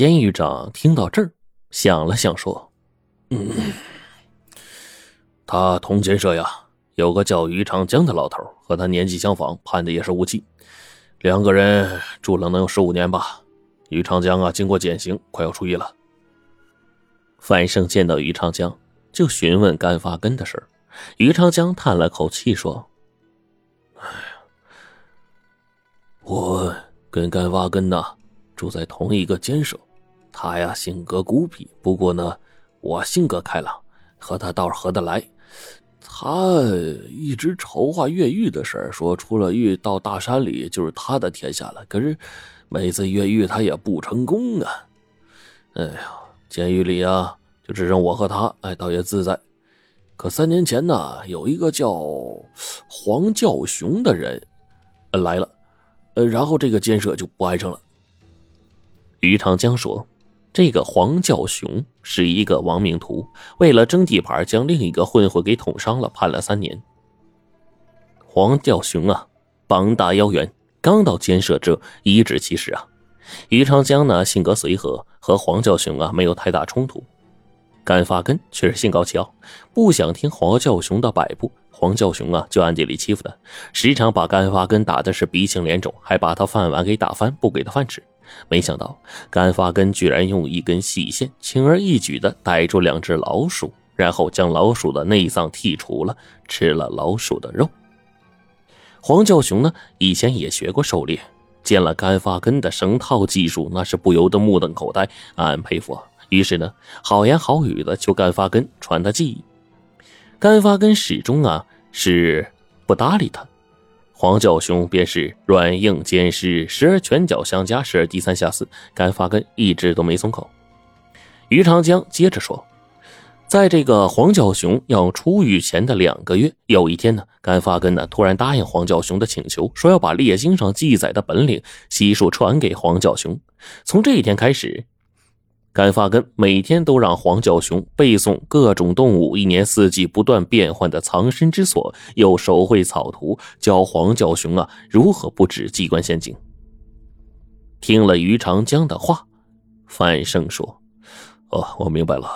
监狱长听到这儿，想了想说：“嗯，他同监舍呀，有个叫于长江的老头，和他年纪相仿，判的也是无期，两个人住了能有十五年吧。于长江啊，经过减刑，快要出狱了。”范胜见到于长江，就询问干发根的事儿。于长江叹了口气说：“哎呀，我跟干发根呐。”住在同一个监舍，他呀性格孤僻，不过呢，我性格开朗，和他倒是合得来。他一直筹划越狱的事儿，说出了狱到大山里就是他的天下了。可是每次越狱他也不成功啊。哎呀，监狱里啊就只剩我和他，哎，倒也自在。可三年前呢，有一个叫黄教雄的人来了，呃，然后这个监舍就不安生了。于长江说：“这个黄教雄是一个亡命徒，为了争地盘，将另一个混混给捅伤了，判了三年。黄教雄啊，膀大腰圆，刚到监舍这颐指气使啊。于长江呢，性格随和，和黄教雄啊没有太大冲突。甘发根却是心高气傲，不想听黄教雄的摆布。黄教雄啊，就暗地里欺负他，时常把甘发根打的是鼻青脸肿，还把他饭碗给打翻，不给他饭吃。”没想到甘发根居然用一根细线轻而易举地逮住两只老鼠，然后将老鼠的内脏剔除了，吃了老鼠的肉。黄教雄呢，以前也学过狩猎，见了甘发根的绳套技术，那是不由得目瞪口呆，暗暗佩服。于是呢，好言好语的求甘发根传他技艺。甘发根始终啊是不搭理他。黄教雄便是软硬兼施，时而拳脚相加，时而低三下四，甘发根一直都没松口。于长江接着说：“在这个黄教雄要出狱前的两个月，有一天呢，甘发根呢突然答应黄教雄的请求，说要把列经上记载的本领悉数传给黄教雄。从这一天开始。”甘发根每天都让黄教雄背诵各种动物一年四季不断变换的藏身之所，又手绘草图教黄教雄啊如何布置机关陷阱。听了于长江的话，范胜说：“哦，我明白了，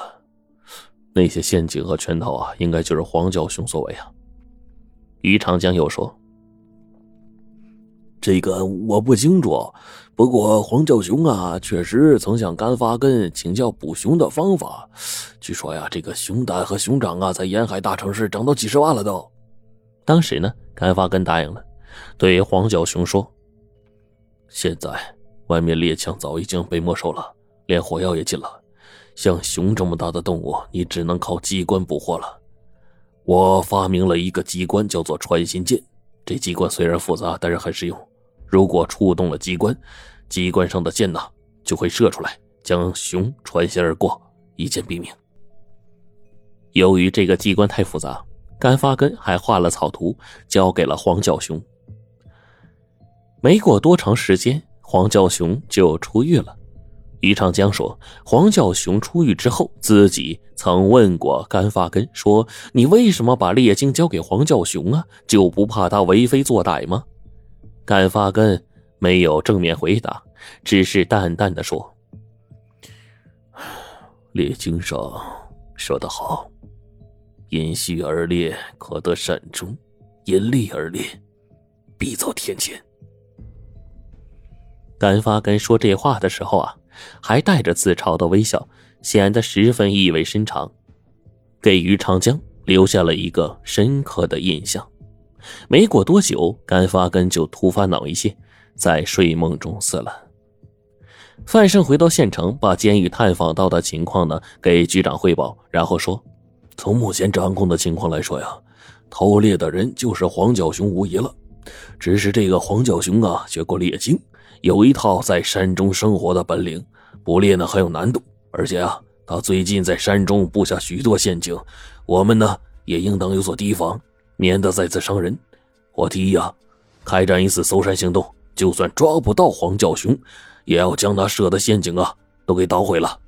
那些陷阱和圈套啊，应该就是黄教雄所为啊。”于长江又说。这个我不清楚，不过黄教雄啊，确实曾向甘发根请教捕熊的方法。据说呀，这个熊胆和熊掌啊，在沿海大城市涨到几十万了都。当时呢，甘发根答应了，对黄教雄说：“现在外面猎枪早已经被没收了，连火药也禁了。像熊这么大的动物，你只能靠机关捕获了。我发明了一个机关，叫做穿心箭。这机关虽然复杂，但是很实用。”如果触动了机关，机关上的箭呢就会射出来，将熊穿心而过，一箭毙命。由于这个机关太复杂，甘发根还画了草图，交给了黄教雄。没过多长时间，黄教雄就出狱了。于长江说，黄教雄出狱之后，自己曾问过甘发根，说：“你为什么把列经交给黄教雄啊？就不怕他为非作歹吗？”甘发根没有正面回答，只是淡淡的说：“列经上说得好，因虚而列，可得善终；因利而列，必遭天谴。”甘发根说这话的时候啊，还带着自嘲的微笑，显得十分意味深长，给于长江留下了一个深刻的印象。没过多久，甘发根就突发脑溢血，在睡梦中死了。范胜回到县城，把监狱探访到的情况呢给局长汇报，然后说：“从目前掌控的情况来说呀，偷猎的人就是黄角雄无疑了。只是这个黄角雄啊，学过猎经，有一套在山中生活的本领，捕猎呢很有难度。而且啊，他最近在山中布下许多陷阱，我们呢也应当有所提防。”免得再次伤人，我提议啊，开展一次搜山行动，就算抓不到黄教雄，也要将他设的陷阱啊都给捣毁了。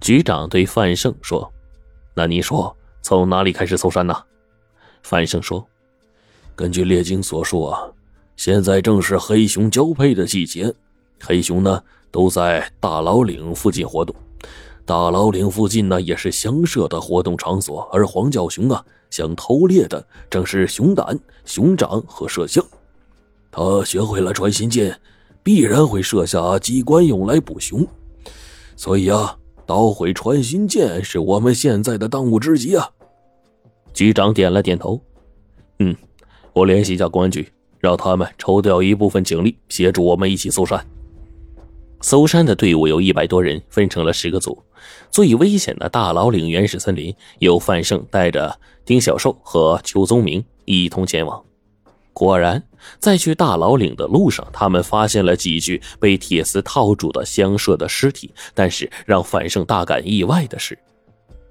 局长对范胜说：“那你说从哪里开始搜山呢？”范胜说：“根据列经所述啊，现在正是黑熊交配的季节，黑熊呢都在大老岭附近活动。大老岭附近呢，也是乡社的活动场所。而黄教雄啊，想偷猎的正是熊胆、熊掌和麝香。他学会了穿心箭，必然会设下机关用来捕熊。所以啊，捣毁穿心箭是我们现在的当务之急啊！局长点了点头，嗯，我联系一下公安局，让他们抽调一部分警力协助我们一起搜山。搜山的队伍有一百多人，分成了十个组。最危险的大老岭原始森林，由范胜带着丁小寿和邱宗明一同前往。果然，在去大老岭的路上，他们发现了几具被铁丝套住的香社的尸体。但是让范胜大感意外的是，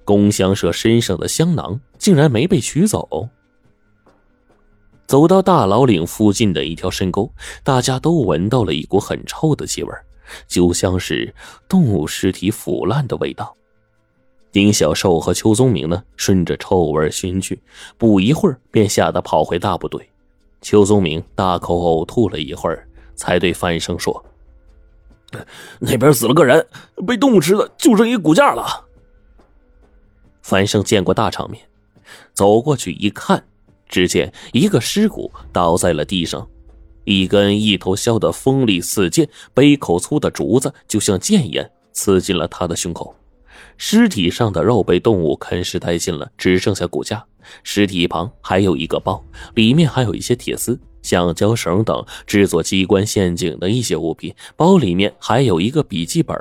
龚香社身上的香囊竟然没被取走。走到大老岭附近的一条深沟，大家都闻到了一股很臭的气味。就像是动物尸体腐烂的味道。丁小寿和邱宗明呢，顺着臭味寻去，不一会儿便吓得跑回大部队。邱宗明大口呕吐了一会儿，才对范生说：“那边死了个人，被动物吃了，就剩一骨架了。”范生见过大场面，走过去一看，只见一个尸骨倒在了地上。一根一头削得锋利似剑、杯口粗的竹子，就像剑一样刺进了他的胸口。尸体上的肉被动物啃食殆尽了，只剩下骨架。尸体一旁还有一个包，里面还有一些铁丝、橡胶绳等制作机关陷阱的一些物品。包里面还有一个笔记本。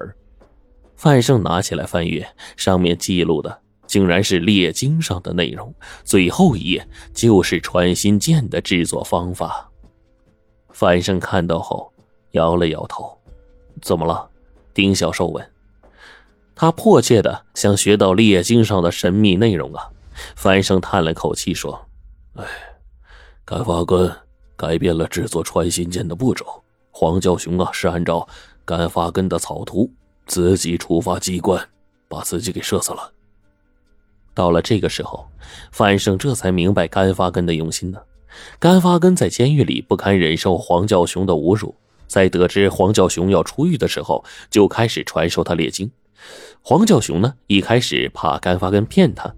范胜拿起来翻阅，上面记录的竟然是列经上的内容。最后一页就是穿心剑的制作方法。范生看到后，摇了摇头。怎么了？丁小寿问。他迫切的想学到猎经上的神秘内容啊！范生叹了口气说：“哎，甘发根改变了制作穿心剑的步骤。黄教雄啊，是按照甘发根的草图，自己触发机关，把自己给射死了。”到了这个时候，范生这才明白甘发根的用心呢。甘发根在监狱里不堪忍受黄教雄的侮辱，在得知黄教雄要出狱的时候，就开始传授他猎经。黄教雄呢，一开始怕甘发根骗他，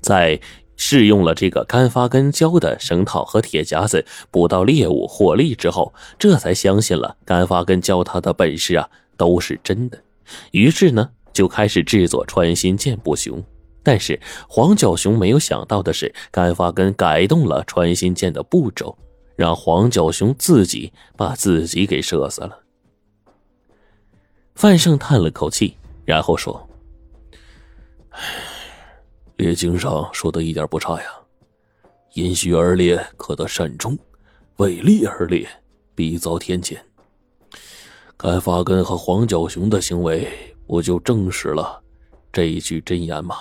在试用了这个甘发根教的绳套和铁夹子捕到猎物获利之后，这才相信了甘发根教他的本事啊都是真的。于是呢，就开始制作穿心箭步熊。但是黄角雄没有想到的是，甘发根改动了穿心箭的步骤，让黄角雄自己把自己给射死了。范胜叹了口气，然后说：“唉，猎经上说的一点不差呀，因虚而猎，可得善终；为利而猎，必遭天谴。甘发根和黄角雄的行为，不就证实了这一句真言吗？”